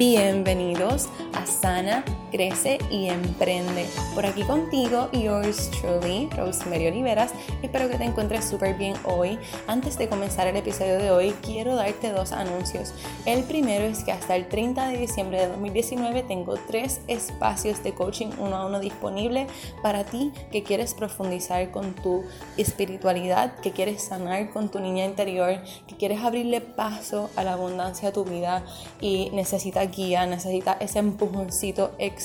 Bienvenidos a Sana, Crece y Emprende. Por aquí contigo, yours truly, Rosemary Oliveras. Espero que te encuentres súper bien hoy. Antes de comenzar el episodio de hoy, quiero darte dos anuncios. El primero es que hasta el 30 de diciembre de 2019 tengo tres espacios de coaching uno a uno disponible para ti que quieres profundizar con tu espiritualidad, que quieres sanar con tu niña interior, que quieres abrirle paso a la abundancia de tu vida y necesitas guía, necesitas ese empujoncito extra,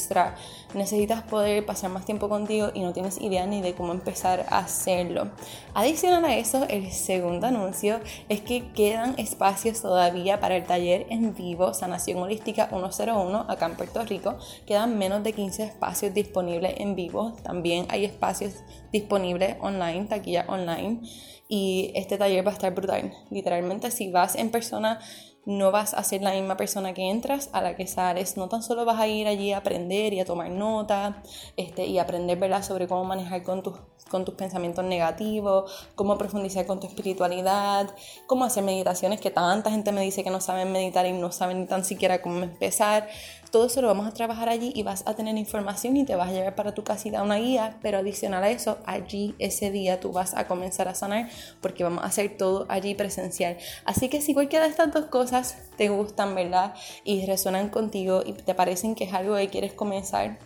necesitas poder pasar más tiempo contigo y no tienes idea ni de cómo empezar a hacerlo. Adicional a eso, el segundo anuncio es que quedan espacios todavía para el taller en vivo Sanación Holística 101 acá en Puerto Rico. Quedan menos de 15 espacios disponibles en vivo. También hay espacios disponibles online, taquilla online. Y este taller va a estar brutal. Literalmente, si vas en persona, no vas a ser la misma persona que entras a la que sales. No tan solo vas a ir allí a aprender y a tomar nota este, y aprender ¿verdad? sobre cómo manejar con tus, con tus pensamientos negativos, cómo profundizar con tu espiritualidad, cómo hacer meditaciones que tanta gente me dice que no saben meditar y no saben ni tan siquiera cómo empezar. Todo eso lo vamos a trabajar allí y vas a tener información y te vas a llevar para tu casita una guía, pero adicional a eso, allí ese día tú vas a comenzar a sanar porque vamos a hacer todo allí presencial. Así que si cualquiera de estas dos cosas te gustan, ¿verdad? Y resuenan contigo y te parecen que es algo que quieres comenzar,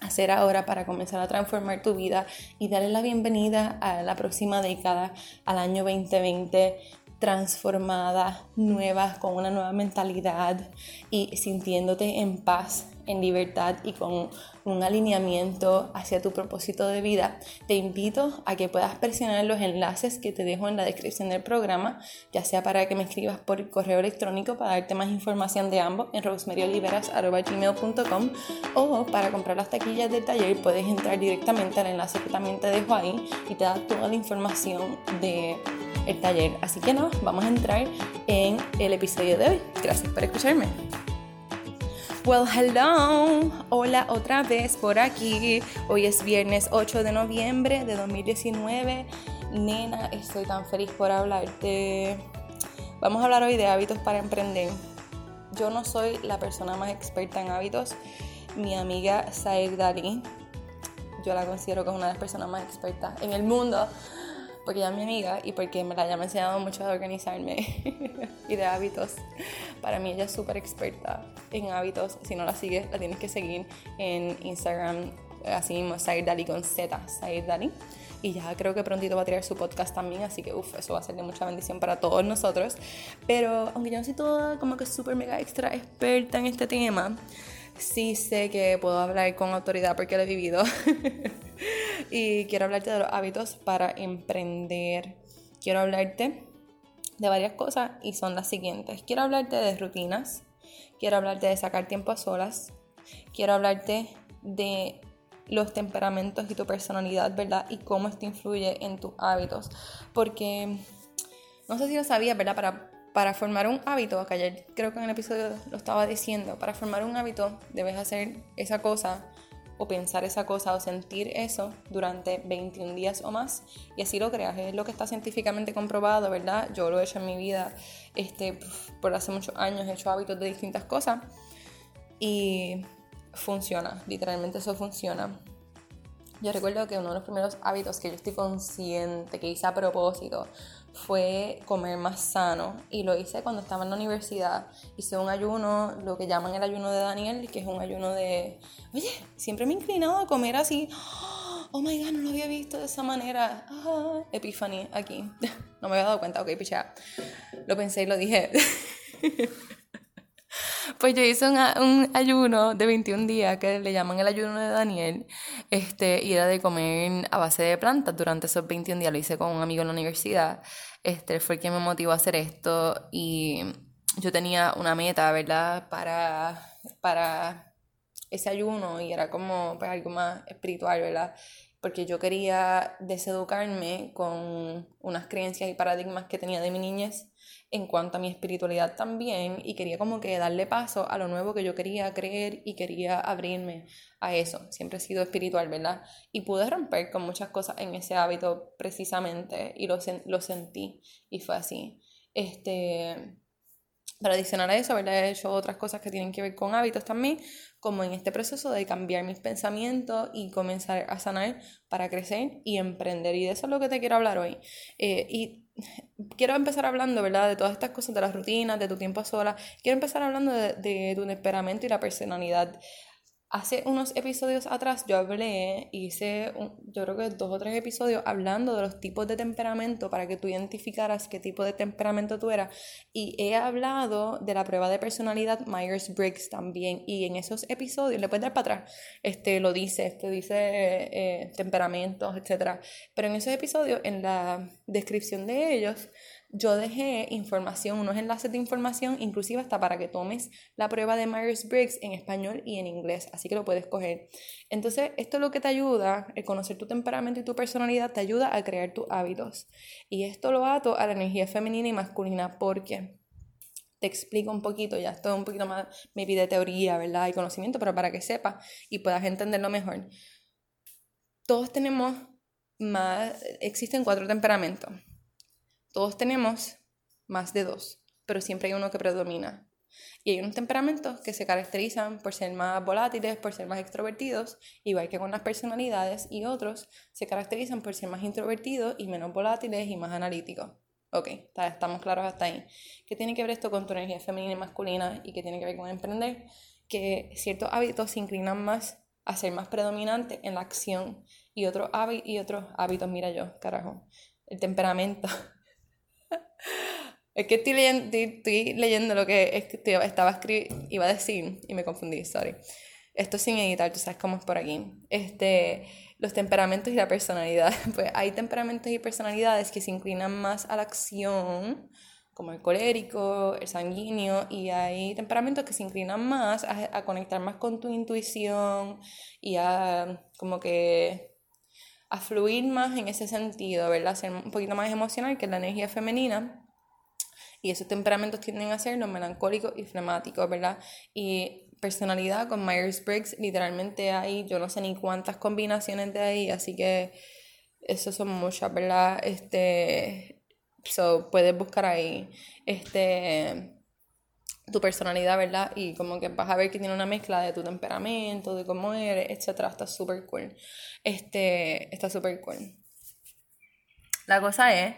hacer ahora para comenzar a transformar tu vida y darle la bienvenida a la próxima década, al año 2020 transformada, nueva, con una nueva mentalidad y sintiéndote en paz, en libertad y con un alineamiento hacia tu propósito de vida, te invito a que puedas presionar los enlaces que te dejo en la descripción del programa, ya sea para que me escribas por correo electrónico para darte más información de ambos en rosemaryoliveras.gmail.com o para comprar las taquillas del taller puedes entrar directamente al enlace que también te dejo ahí y te da toda la información de el taller. Así que no, vamos a entrar en el episodio de hoy. Gracias por escucharme. Well, hello. Hola otra vez por aquí. Hoy es viernes 8 de noviembre de 2019. Nena, estoy tan feliz por hablarte. Vamos a hablar hoy de hábitos para emprender. Yo no soy la persona más experta en hábitos. Mi amiga Saed Dali, yo la considero como una de las personas más expertas en el mundo porque ella es mi amiga y porque me la haya enseñado mucho de organizarme y de hábitos. Para mí ella es súper experta en hábitos. Si no la sigues, la tienes que seguir en Instagram, así mismo, Said Dali con Z, Said Dali. Y ya creo que prontito va a tirar su podcast también, así que uff, eso va a ser de mucha bendición para todos nosotros. Pero aunque yo no soy toda como que súper mega extra experta en este tema, sí sé que puedo hablar con autoridad porque lo he vivido. y quiero hablarte de los hábitos para emprender. Quiero hablarte de varias cosas y son las siguientes. Quiero hablarte de rutinas, quiero hablarte de sacar tiempo a solas, quiero hablarte de los temperamentos y tu personalidad, ¿verdad? Y cómo esto influye en tus hábitos. Porque no sé si lo sabías, ¿verdad? Para, para formar un hábito, ayer creo que en el episodio lo estaba diciendo, para formar un hábito debes hacer esa cosa o pensar esa cosa o sentir eso durante 21 días o más y así lo creas. Es lo que está científicamente comprobado, ¿verdad? Yo lo he hecho en mi vida este, por hace muchos años, he hecho hábitos de distintas cosas y funciona, literalmente eso funciona. Yo recuerdo que uno de los primeros hábitos que yo estoy consciente, que hice a propósito, fue comer más sano y lo hice cuando estaba en la universidad. Hice un ayuno, lo que llaman el ayuno de Daniel, que es un ayuno de, oye, siempre me he inclinado a comer así. Oh my god, no lo había visto de esa manera. Ah, Epiphany aquí. No me había dado cuenta, ok, picha. Lo pensé y lo dije. Pues yo hice un, un, ayuno de 21 días que le llaman el ayuno de Daniel, este, y era de comer a base de plantas durante esos 21 días. Lo hice con un amigo en la universidad, este, fue que me motivó a hacer esto y yo tenía una meta, ¿verdad? Para, para ese ayuno y era como pues, algo más espiritual, ¿verdad? Porque yo quería deseducarme con unas creencias y paradigmas que tenía de mi niñez en cuanto a mi espiritualidad también y quería como que darle paso a lo nuevo que yo quería creer y quería abrirme a eso. Siempre he sido espiritual, ¿verdad? Y pude romper con muchas cosas en ese hábito precisamente y lo, sentí y fue así. Este, Para adicionar a eso, ¿verdad? he hecho otras cosas que tienen que ver con hábitos también, como en este proceso de cambiar mis pensamientos y comenzar a sanar para crecer y emprender. Y de eso es lo que te quiero hablar hoy. Eh, y quiero empezar hablando, ¿verdad? De todas estas cosas, de las rutinas, de tu tiempo sola. Quiero empezar hablando de, de tu temperamento y la personalidad. Hace unos episodios atrás yo hablé, hice yo creo que dos o tres episodios hablando de los tipos de temperamento para que tú identificaras qué tipo de temperamento tú eras. Y he hablado de la prueba de personalidad Myers-Briggs también. Y en esos episodios, le puedes dar para atrás, este, lo dice, te dice eh, temperamentos, etc. Pero en esos episodios, en la descripción de ellos, yo dejé información, unos enlaces de información, inclusive hasta para que tomes la prueba de Myers-Briggs en español y en inglés, así que lo puedes coger. Entonces, esto es lo que te ayuda, el conocer tu temperamento y tu personalidad, te ayuda a crear tus hábitos. Y esto lo ato a la energía femenina y masculina porque te explico un poquito, ya esto es un poquito más, me pide teoría, ¿verdad? Y conocimiento, pero para que sepas y puedas entenderlo mejor. Todos tenemos más, existen cuatro temperamentos todos tenemos más de dos, pero siempre hay uno que predomina. Y hay unos temperamentos que se caracterizan por ser más volátiles, por ser más extrovertidos, igual que con las personalidades, y otros se caracterizan por ser más introvertidos y menos volátiles y más analíticos. Ok, estamos claros hasta ahí. ¿Qué tiene que ver esto con tu energía femenina y masculina y qué tiene que ver con emprender? Que ciertos hábitos se inclinan más a ser más predominantes en la acción y otros hábitos, mira yo, carajo, el temperamento es que estoy leyendo, estoy, leyendo lo que estaba escribiendo, iba a decir y me confundí, sorry. Esto sin editar, tú sabes cómo es por aquí. Este, los temperamentos y la personalidad. Pues hay temperamentos y personalidades que se inclinan más a la acción, como el colérico, el sanguíneo, y hay temperamentos que se inclinan más a conectar más con tu intuición y a como que a fluir más en ese sentido, ¿verdad? Ser un poquito más emocional que la energía femenina. Y esos temperamentos tienden a ser los melancólicos y flemáticos, ¿verdad? Y personalidad con Myers-Briggs, literalmente hay, yo no sé ni cuántas combinaciones de ahí, así que eso son muchas, ¿verdad? Este, so, puedes buscar ahí, este, tu personalidad, ¿verdad? Y como que vas a ver que tiene una mezcla de tu temperamento, de cómo eres, etc. Está súper cool. Este, está súper cool. La cosa es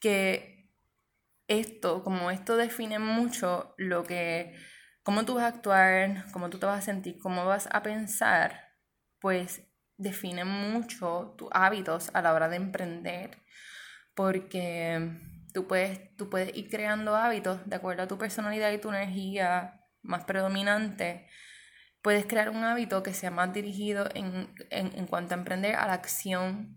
que esto, como esto define mucho lo que, cómo tú vas a actuar, cómo tú te vas a sentir, cómo vas a pensar, pues define mucho tus hábitos a la hora de emprender. Porque Tú puedes, tú puedes ir creando hábitos de acuerdo a tu personalidad y tu energía más predominante. Puedes crear un hábito que sea más dirigido en, en cuanto a emprender a la acción.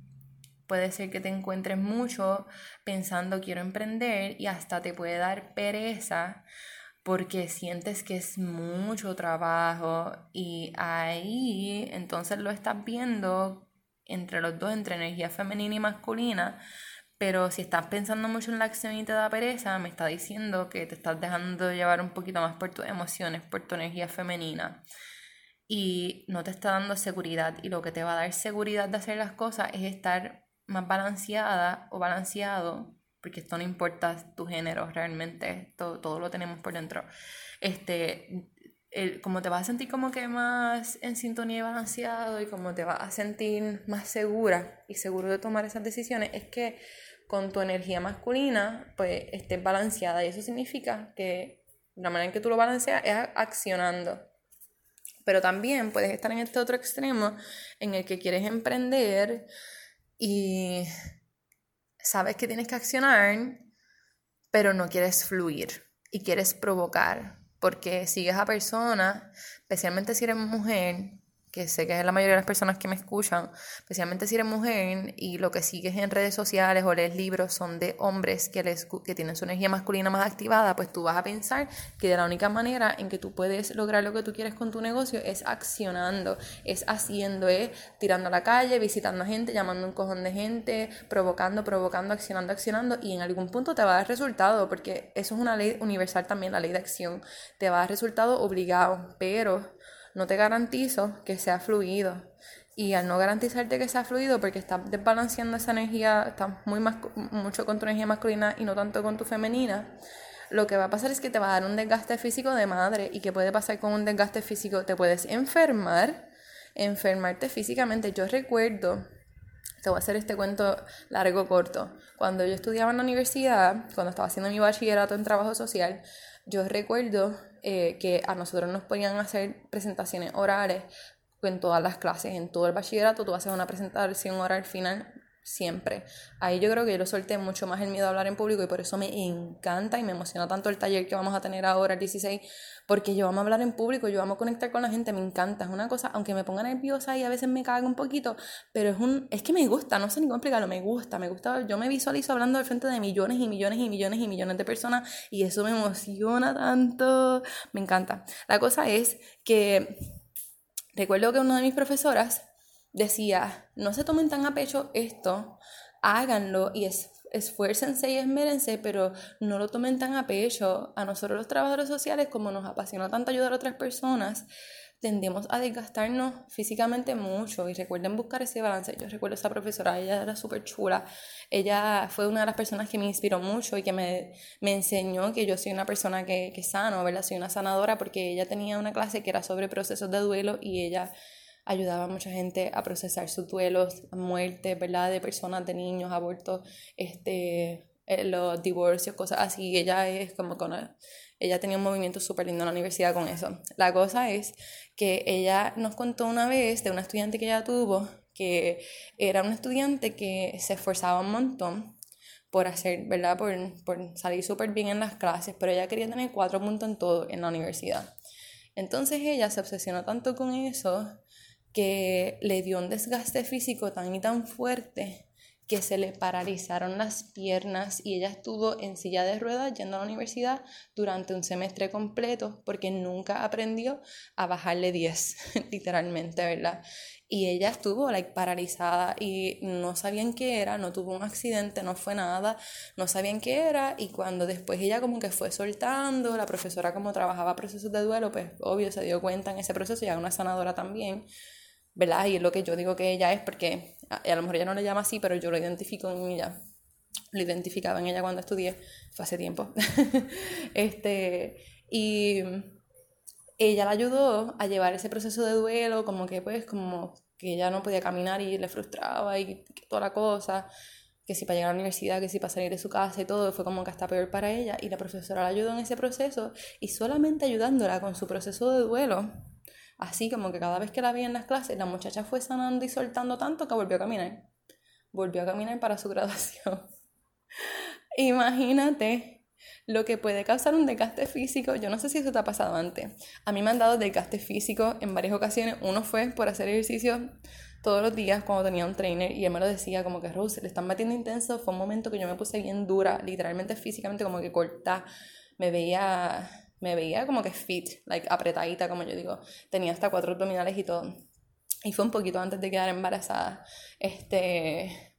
Puede ser que te encuentres mucho pensando quiero emprender y hasta te puede dar pereza porque sientes que es mucho trabajo y ahí entonces lo estás viendo entre los dos, entre energía femenina y masculina, pero si estás pensando mucho en la acción y te da pereza, me está diciendo que te estás dejando llevar un poquito más por tus emociones, por tu energía femenina. Y no te está dando seguridad. Y lo que te va a dar seguridad de hacer las cosas es estar más balanceada o balanceado, porque esto no importa tu género realmente, todo, todo lo tenemos por dentro. Este, el, como te vas a sentir como que más en sintonía y balanceado y como te vas a sentir más segura y seguro de tomar esas decisiones, es que con tu energía masculina, pues estés balanceada. Y eso significa que la manera en que tú lo balanceas es accionando. Pero también puedes estar en este otro extremo en el que quieres emprender y sabes que tienes que accionar, pero no quieres fluir y quieres provocar. Porque sigues a personas, especialmente si eres mujer, que sé que es la mayoría de las personas que me escuchan, especialmente si eres mujer y lo que sigues en redes sociales o lees libros son de hombres que, les, que tienen su energía masculina más activada, pues tú vas a pensar que de la única manera en que tú puedes lograr lo que tú quieres con tu negocio es accionando, es haciendo, es tirando a la calle, visitando a gente, llamando un cojón de gente, provocando, provocando, accionando, accionando y en algún punto te va a dar resultado porque eso es una ley universal también, la ley de acción, te va a dar resultado obligado, pero no te garantizo que sea fluido. Y al no garantizarte que sea fluido, porque estás desbalanceando esa energía, estás muy mucho con tu energía masculina y no tanto con tu femenina, lo que va a pasar es que te va a dar un desgaste físico de madre. ¿Y qué puede pasar con un desgaste físico? Te puedes enfermar, enfermarte físicamente. Yo recuerdo, te voy a hacer este cuento largo, corto. Cuando yo estudiaba en la universidad, cuando estaba haciendo mi bachillerato en trabajo social, yo recuerdo eh, que a nosotros nos podían hacer presentaciones orales en todas las clases, en todo el bachillerato, tú haces una presentación oral final siempre. Ahí yo creo que yo lo solté mucho más el miedo a hablar en público y por eso me encanta y me emociona tanto el taller que vamos a tener ahora el 16, porque yo amo hablar en público, yo amo conectar con la gente, me encanta, es una cosa, aunque me ponga nerviosa y a veces me cago un poquito, pero es un es que me gusta, no sé ni cómo explicarlo, me gusta, me gusta, yo me visualizo hablando al frente de millones y millones y millones y millones de personas y eso me emociona tanto, me encanta. La cosa es que recuerdo que una de mis profesoras decía, no se tomen tan a pecho esto, háganlo y es, esfuércense y esmérense, pero no lo tomen tan a pecho. A nosotros los trabajadores sociales, como nos apasiona tanto ayudar a otras personas, tendemos a desgastarnos físicamente mucho y recuerden buscar ese balance. Yo recuerdo a esa profesora, ella era súper chula. Ella fue una de las personas que me inspiró mucho y que me, me enseñó que yo soy una persona que, que sano, ¿verdad? Soy una sanadora porque ella tenía una clase que era sobre procesos de duelo y ella ayudaba a mucha gente a procesar sus duelos, muerte, ¿verdad? De personas, de niños, abortos, este, eh, los divorcios, cosas así. Ella es como con... Ella tenía un movimiento súper lindo en la universidad con eso. La cosa es que ella nos contó una vez de una estudiante que ella tuvo, que era una estudiante que se esforzaba un montón por hacer, ¿verdad? Por, por salir súper bien en las clases, pero ella quería tener cuatro puntos en todo en la universidad. Entonces ella se obsesionó tanto con eso que le dio un desgaste físico tan y tan fuerte que se le paralizaron las piernas y ella estuvo en silla de ruedas yendo a la universidad durante un semestre completo porque nunca aprendió a bajarle 10, literalmente, ¿verdad? Y ella estuvo paralizada y no sabían qué era, no tuvo un accidente, no fue nada, no sabían qué era y cuando después ella como que fue soltando, la profesora como trabajaba procesos de duelo, pues obvio se dio cuenta en ese proceso, ya una sanadora también ¿verdad? Y es lo que yo digo que ella es porque a, lo mejor ella no le llama así, pero yo lo identifico en ella. Lo identificaba en ella cuando estudié, fue hace tiempo. este, y ella la ayudó a llevar ese proceso de duelo, como que pues, como que ella no podía caminar y le frustraba y toda la cosa, que si para llegar a la universidad, que si para salir de su casa y todo, fue como que hasta peor para ella. Y la profesora la ayudó en ese proceso y solamente ayudándola con su proceso de duelo, Así como que cada vez que la vi en las clases, la muchacha fue sanando y soltando tanto que volvió a caminar. Volvió a caminar para su graduación. Imagínate lo que puede causar un desgaste físico. Yo no sé si eso te ha pasado antes. A mí me han dado desgaste físico en varias ocasiones. Uno fue por hacer ejercicio todos los días cuando tenía un trainer y él me lo decía como que Rose, le están metiendo intenso. Fue un momento que yo me puse bien dura, literalmente físicamente como que corta. Me veía me veía como que fit, like apretadita, como yo digo. Tenía hasta cuatro abdominales y todo. Y fue un poquito antes de quedar embarazada. Este,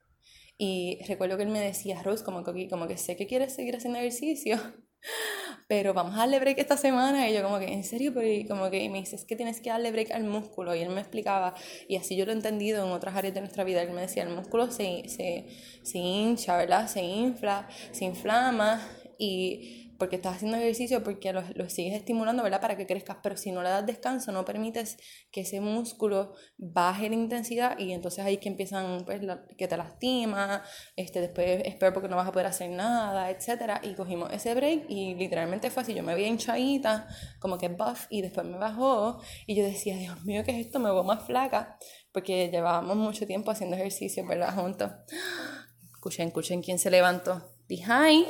y recuerdo que él me decía, Rose, como que, como que sé que quieres seguir haciendo ejercicio, pero vamos a darle break esta semana. Y yo como que, ¿en serio? Pero y como que me dice, que tienes que darle break al músculo. Y él me explicaba, y así yo lo he entendido en otras áreas de nuestra vida. Él me decía, el músculo se, se, se hincha, ¿verdad? Se infla, se inflama. Y porque estás haciendo ejercicio, porque lo, lo, sigues estimulando, ¿verdad? Para que crezcas, pero si no le das descanso, no permites que ese músculo baje la intensidad y entonces ahí que empiezan, pues, que te lastima, este, después es peor porque no vas a poder hacer nada, etc. Y cogimos ese break y literalmente fue así, yo me vi hinchadita, como que buff, y después me bajó y yo decía, Dios mío, ¿qué es esto? Me veo más flaca, porque llevábamos mucho tiempo haciendo ejercicio, ¿verdad? Juntos. Escuchen, escuchen quién se levantó. Hi.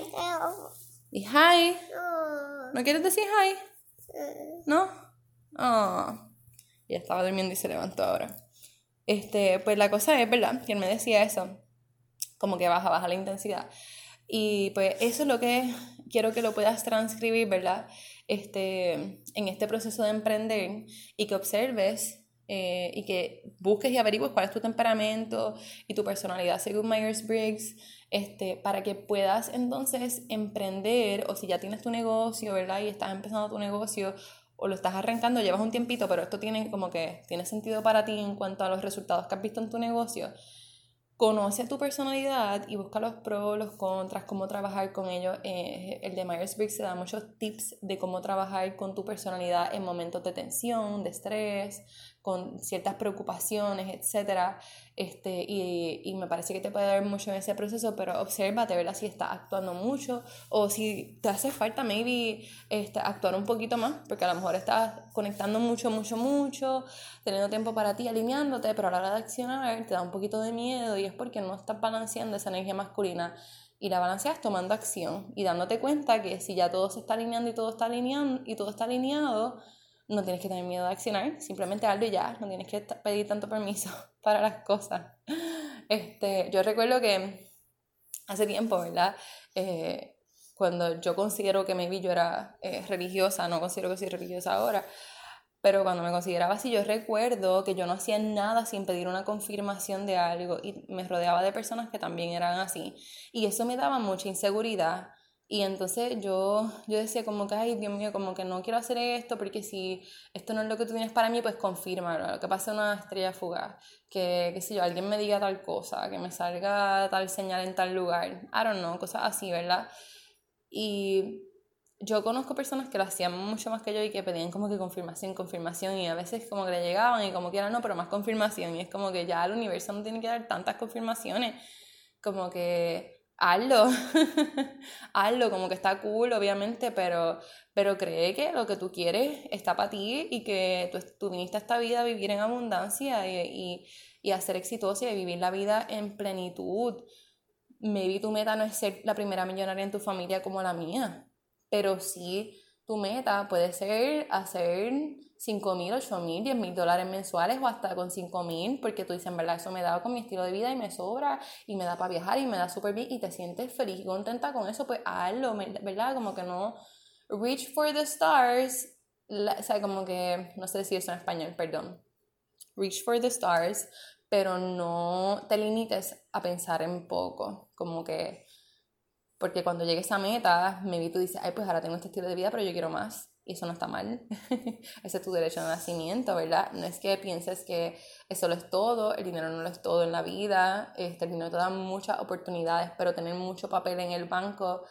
¿Y hi? No. quieres decir hi? ¿No? Oh. Ya estaba durmiendo y se levantó ahora. Este, pues la cosa es, ¿verdad? Que él me decía eso. Como que baja, baja la intensidad. Y pues eso es lo que quiero que lo puedas transcribir, ¿verdad? Este, en este proceso de emprender y que observes eh, y que busques y averigües cuál es tu temperamento y tu personalidad según Myers-Briggs este, para que puedas entonces emprender o si ya tienes tu negocio, ¿verdad? Y estás empezando tu negocio o lo estás arrancando, llevas un tiempito, pero esto tiene como que tiene sentido para ti en cuanto a los resultados que has visto en tu negocio. conoce tu personalidad y busca los pros, los contras, cómo trabajar con ellos. Eh, el de Myers-Briggs te da muchos tips de cómo trabajar con tu personalidad en momentos de tensión, de estrés, con ciertas preocupaciones, etc. Este, y, y, me parece que te puede dar mucho en ese proceso, pero obsérvate, ¿verdad? Si estás actuando mucho o si te hace falta, maybe, este, actuar un poquito más, porque a lo mejor estás conectando mucho, mucho, mucho, teniendo tiempo para ti, alineándote, pero a la hora de accionar te da un poquito de miedo y es porque no estás balanceando esa energía masculina y la balanceas tomando acción y dándote cuenta que si ya todo se está alineando y todo está alineado, no tienes que tener miedo de accionar, simplemente hazlo y ya, no tienes que pedir tanto permiso para las cosas. Este, yo recuerdo que hace tiempo, ¿verdad? Eh, cuando yo considero que maybe yo era eh, religiosa, no considero que soy religiosa ahora, pero cuando me consideraba así, yo recuerdo que yo no hacía nada sin pedir una confirmación de algo y me rodeaba de personas que también eran así. Y eso me daba mucha inseguridad y entonces yo, yo decía como que, ay, Dios mío, como que no quiero hacer esto porque si esto no es lo que tú tienes para mí, pues confirma, que pase una estrella fugaz, que, que si yo, alguien me diga tal cosa, que me salga tal señal en tal lugar, I don't know, cosas así, ¿verdad? Y yo conozco personas que lo hacían mucho más que yo y que pedían como que confirmación, confirmación y a veces como que le llegaban y como que era no, pero más confirmación y es como que ya el universo no tiene que dar tantas confirmaciones, como que hazlo, hazlo, como que está cool, obviamente, pero, pero cree que lo que tú quieres está para ti y que tú, tú, viniste a esta vida a vivir en abundancia y, y, a ser exitosa y vivir la vida en plenitud. Maybe tu meta no es ser la primera millonaria en tu familia como la mía, pero sí tu meta puede ser hacer 5 mil, 8 mil, 10 mil dólares mensuales o hasta con 5 mil, porque tú dices, en verdad, eso me da con mi estilo de vida y me sobra y me da para viajar y me da súper bien y te sientes feliz y contenta con eso, pues hazlo, ¿verdad? Como que no, reach for the stars, o sea, como que, no sé si eso en español, perdón, reach for the stars, pero no te limites a pensar en poco, como que, porque cuando llegues a meta, maybe tú dices, ay, pues ahora tengo este estilo de vida, pero yo quiero más y eso no está mal. Ese es tu derecho de nacimiento, ¿verdad? No es que pienses que eso lo es todo, el dinero no lo es todo en la vida, este, el dinero te da muchas oportunidades, pero tener mucho papel en el banco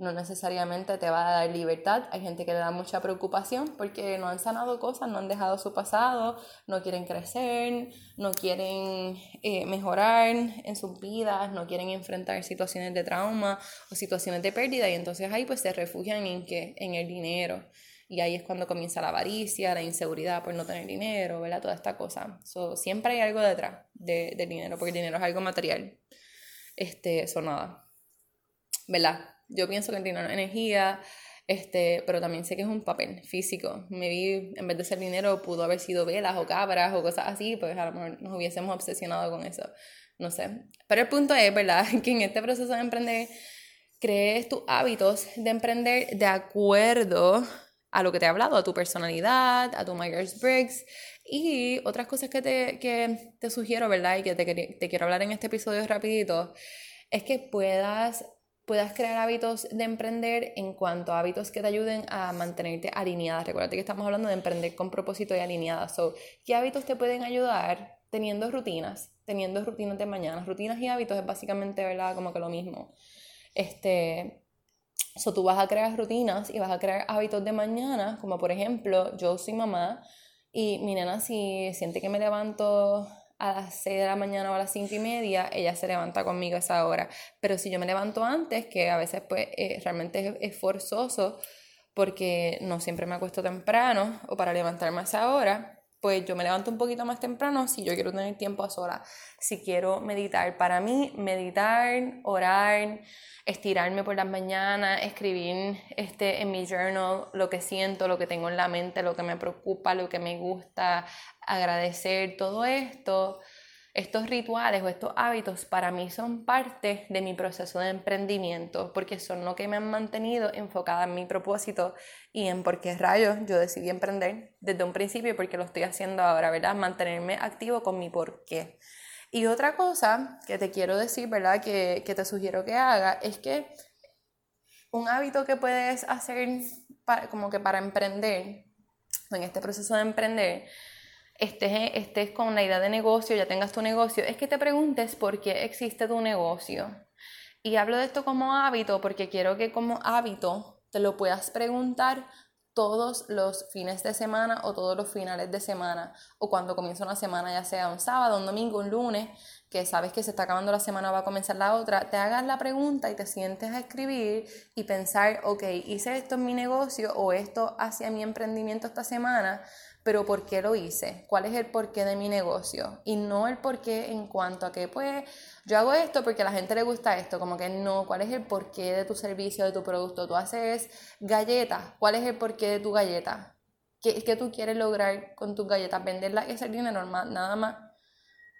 no necesariamente te va a dar libertad. Hay gente que le da mucha preocupación porque no han sanado cosas, no han dejado su pasado, no quieren crecer, no quieren eh, mejorar en sus vidas, no quieren enfrentar situaciones de trauma o situaciones de pérdida y entonces ahí pues se refugian en, que, en el dinero. Y ahí es cuando comienza la avaricia, la inseguridad por no tener dinero, ¿verdad? Toda esta cosa. siempre hay algo detrás de, del dinero, porque el dinero es algo material. Este, eso nada. ¿Verdad? Yo pienso que el dinero energía, este, pero también sé que es un papel físico. Me vi, en vez de ser dinero, pudo haber sido velas o cabras o cosas así, pues a lo mejor nos hubiésemos obsesionado con eso. No sé. Pero el punto es, ¿verdad? Que en este proceso de emprender, crees tus hábitos de emprender de acuerdo a lo que te he hablado, a tu personalidad, a tu Myers-Briggs y otras cosas que te, que te sugiero, ¿verdad? Y que te, te, quiero hablar en este episodio rapidito, es que puedas, puedas crear hábitos de emprender en cuanto a hábitos que te ayuden a mantenerte alineada. Recuerda que estamos hablando de emprender con propósito y alineada. So, ¿Qué hábitos te pueden ayudar teniendo rutinas? Teniendo rutinas de mañana. Rutinas y hábitos es básicamente, ¿verdad? Como que lo mismo. Este, So, tú vas a crear rutinas y vas a crear hábitos de mañana, como por ejemplo, yo soy mamá y mi nena si siente que me levanto a las 6 de la mañana o a las 5 y media, ella se levanta conmigo a esa hora. Pero si yo me levanto antes, que a veces pues eh, realmente es, forzoso porque no siempre me acuesto temprano o para levantarme a esa hora, pues yo me levanto un poquito más temprano si yo quiero tener tiempo a sola, si quiero meditar. Para mí, meditar, orar, estirarme por las mañanas, escribir este, en mi journal lo que siento, lo que tengo en la mente, lo que me preocupa, lo que me gusta, agradecer, todo esto estos rituales o estos hábitos para mí son parte de mi proceso de emprendimiento porque son lo que me han mantenido enfocada en mi propósito y en por qué rayos yo decidí emprender desde un principio y por qué lo estoy haciendo ahora, ¿verdad? Mantenerme activo con mi por qué. Y otra cosa que te quiero decir, ¿verdad? Que, que te sugiero que haga es que un hábito que puedes hacer como que para emprender, en este proceso de emprender, estés, con la idea de negocio, ya tengas tu negocio, es que te preguntes por qué existe tu negocio. Y hablo de esto como hábito porque quiero que como hábito te lo puedas preguntar todos los fines de semana o todos los finales de semana o cuando comienza una semana, ya sea un sábado, un domingo, un lunes, que sabes que se está acabando la semana, va a comenzar la otra, te hagas la pregunta y te sientes a escribir y pensar, ok, hice esto en mi negocio o esto hacia mi emprendimiento esta semana, pero ¿por qué lo hice? ¿Cuál es el porqué de mi negocio? Y no el porqué en cuanto a que, pues, yo hago esto porque a la gente le gusta esto, como que no, ¿cuál es el porqué de tu servicio, de tu producto? Tú haces galletas, ¿cuál es el porqué de tu galleta? ¿Qué, qué tú quieres lograr con tus galletas? Venderlas y hacer dinero, nada más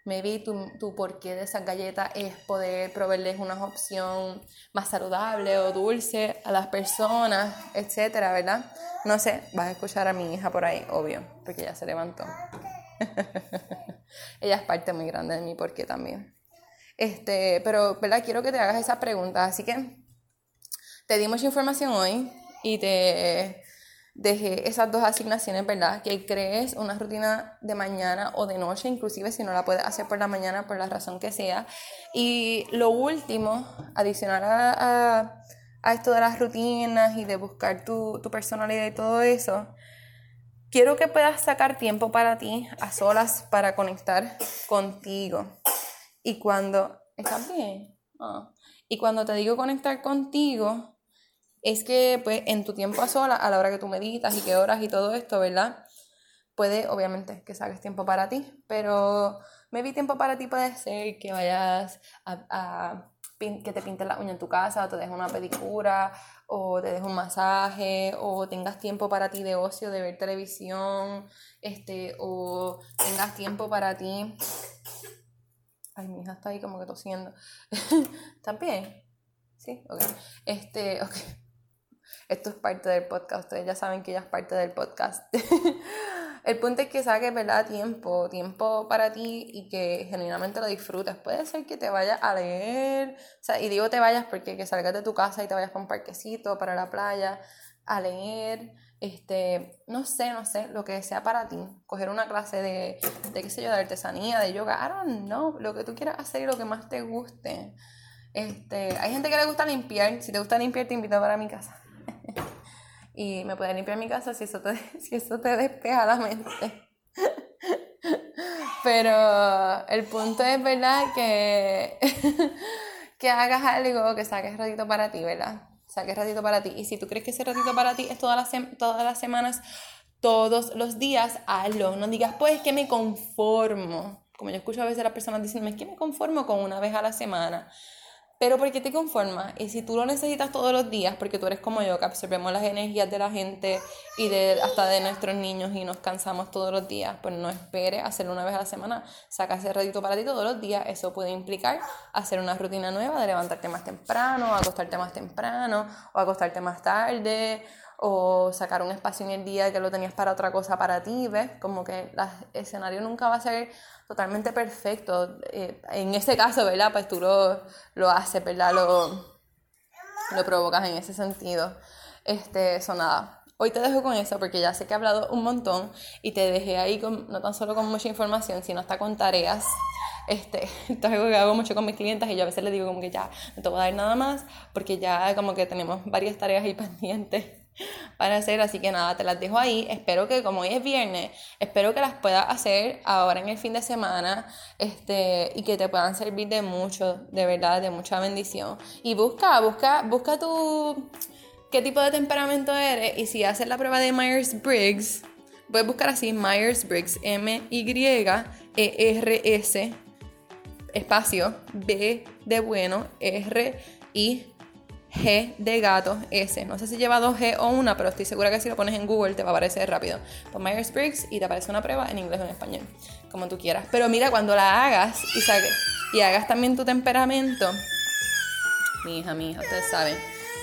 Maybe tu, tu porqué de esas galletas es poder proveerles una opción más saludable o dulce a las personas, etcétera, ¿verdad? No sé, vas a escuchar a mi hija por ahí, obvio, porque ya se levantó. Ella es parte muy grande de mi porqué también. Este, pero, ¿verdad? Quiero que te hagas esas preguntas, así que te di mucha información hoy y te dejé esas dos asignaciones, ¿verdad? Que crees una rutina de mañana o de noche, inclusive si no la puedes hacer por la mañana, por la razón que sea. Y lo último, adicional a, a, esto de las rutinas y de buscar tu, tu personalidad y todo eso, quiero que puedas sacar tiempo para ti, a solas, para conectar contigo. Y cuando... ¿Estás bien? Ah. Y cuando te digo conectar contigo, es que pues en tu tiempo a sola, a la hora que tú meditas y que oras y todo esto, ¿verdad? Puede, obviamente, que saques tiempo para ti, pero vi tiempo para ti puede ser que vayas a, que te pintes la uña en tu casa, o te dejes una pedicura, o te dejes un masaje, o tengas tiempo para ti de ocio, de ver televisión, este, o tengas tiempo para ti. Ay, mi hija está ahí como que tosiendo. ¿Estás bien? Sí, ok. Este, ok esto es parte del podcast, ustedes ya saben que ella es parte del podcast. el punto es que saques, ¿verdad? Tiempo, tiempo para ti y que genuinamente lo disfrutes. Puede ser que te vayas a leer, o sea, y digo te vayas porque que salgas de tu casa y te vayas para un parquecito, para la playa, a leer, este, no sé, no sé, lo que sea para ti. Coger una clase de, de qué sé yo, de artesanía, de yoga, I don't know, lo que tú quieras hacer y lo que más te guste. Este, hay gente que le gusta limpiar, si te gusta limpiar te invito para mi casa y me puede limpiar mi casa si eso te, si eso te despeja la mente. Pero el punto es, ¿verdad? Que, que hagas algo, que saques ratito para ti, ¿verdad? Saques ratito para ti. Y si tú crees que ese ratito para ti es todas las, todas las semanas, todos los días, hazlo. No digas, pues que me conformo. Como yo escucho a veces a las personas diciendo, es que me conformo con una vez a la semana. Pero ¿por qué te conformas? Y si tú lo necesitas todos los días, porque tú eres como yo, que absorbemos las energías de la gente y de, hasta de nuestros niños y nos cansamos todos los días, pues no esperes hacerlo una vez a la semana. Saca ese ratito para ti todos los días. Eso puede implicar hacer una rutina nueva de levantarte más temprano, acostarte más temprano, o acostarte más tarde, o sacar un espacio en el día que lo tenías para otra cosa para ti, ¿ves? Como que el escenario nunca va a ser totalmente perfecto. Eh, en ese caso, ¿verdad? Pues tú lo, lo haces, ¿verdad? Lo, lo provocas en ese sentido. Este, eso nada. Hoy te dejo con eso porque ya sé que he hablado un montón y te dejé ahí con, no tan solo con mucha información, sino hasta con tareas. Este, esto es algo que hago mucho con mis clientes y yo a veces les digo como que ya no te voy a dar nada más porque ya como que tenemos varias tareas ahí pendientes para hacer, así que nada, te las dejo ahí. Espero que como hoy es viernes, espero que las puedas hacer ahora en el fin de semana este, y que te puedan servir de mucho, de verdad, de mucha bendición. Y busca, busca, busca tu qué tipo de temperamento eres y si haces la prueba de Myers-Briggs, puedes buscar así Myers-Briggs, M-Y-E-R-S, espacio, B de bueno, R-I G de gato, S. No sé si lleva dos G o una, pero estoy segura que si lo pones en Google te va a aparecer rápido. Pon Myers-Briggs y te aparece una prueba en inglés o en español, como tú quieras. Pero mira, cuando la hagas y, y hagas también tu temperamento, mi hija, mi hija, ustedes saben,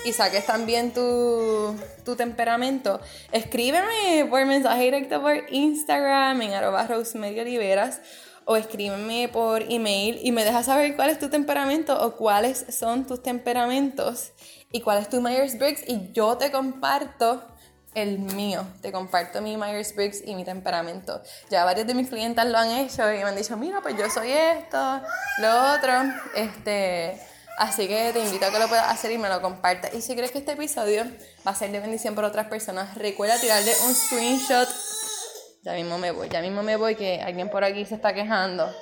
y saques también tu, tu temperamento, escríbeme por mensaje directo por Instagram en arroba Oliveras o escríbeme por email y me dejas saber cuál es tu temperamento o cuáles son tus temperamentos y cuál es tu Myers-Briggs y yo te comparto el mío. Te comparto mi Myers-Briggs y mi temperamento. Ya varios de mis clientes lo han hecho y me han dicho, mira, pues yo soy esto, lo otro. Este, así que te invito a que lo puedas hacer y me lo compartas. Y si crees que este episodio va a ser de bendición para otras personas, recuerda tirarle un screenshot. Ya mismo me voy, ya mismo me voy, que alguien por aquí se está quejando.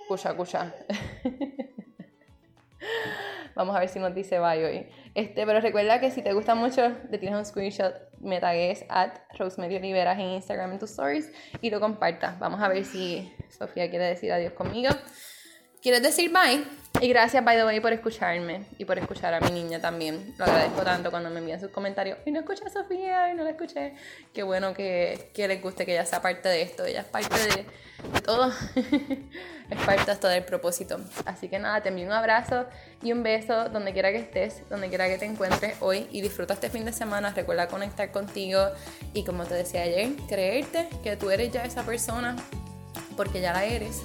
Escucha, escucha. Vamos a ver si nos dice bye hoy. Este, pero recuerda que si te gusta mucho, le tienes un screenshot, me tagues at Rosemary Oliveras en Instagram en tus stories y lo compartas. Vamos a ver si Sofía quiere decir adiós conmigo. ¿Quieres decir bye? Y gracias, by the way, por escucharme y por escuchar a mi niña también. Lo agradezco tanto cuando me envían sus comentarios. Y no escuché a Sofía, y no la escuché. Qué bueno que, que les guste que ella sea parte de esto. Ella es parte de, todo. es parte hasta del propósito. Así que nada, te envío un abrazo y un beso donde quiera que estés, donde quiera que te encuentres hoy. Y disfruta este fin de semana. Recuerda conectar contigo. Y como te decía ayer, creerte que tú eres ya esa persona. Porque ya la eres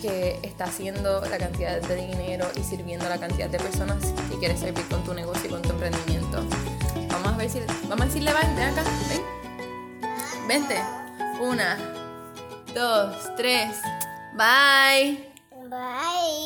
que está haciendo la cantidad de dinero y sirviendo a la cantidad de personas que quieres servir con tu negocio y con tu emprendimiento. Vamos a ver si vamos a decirle ven acá, ven. Vente. Una, dos, tres. Bye. Bye.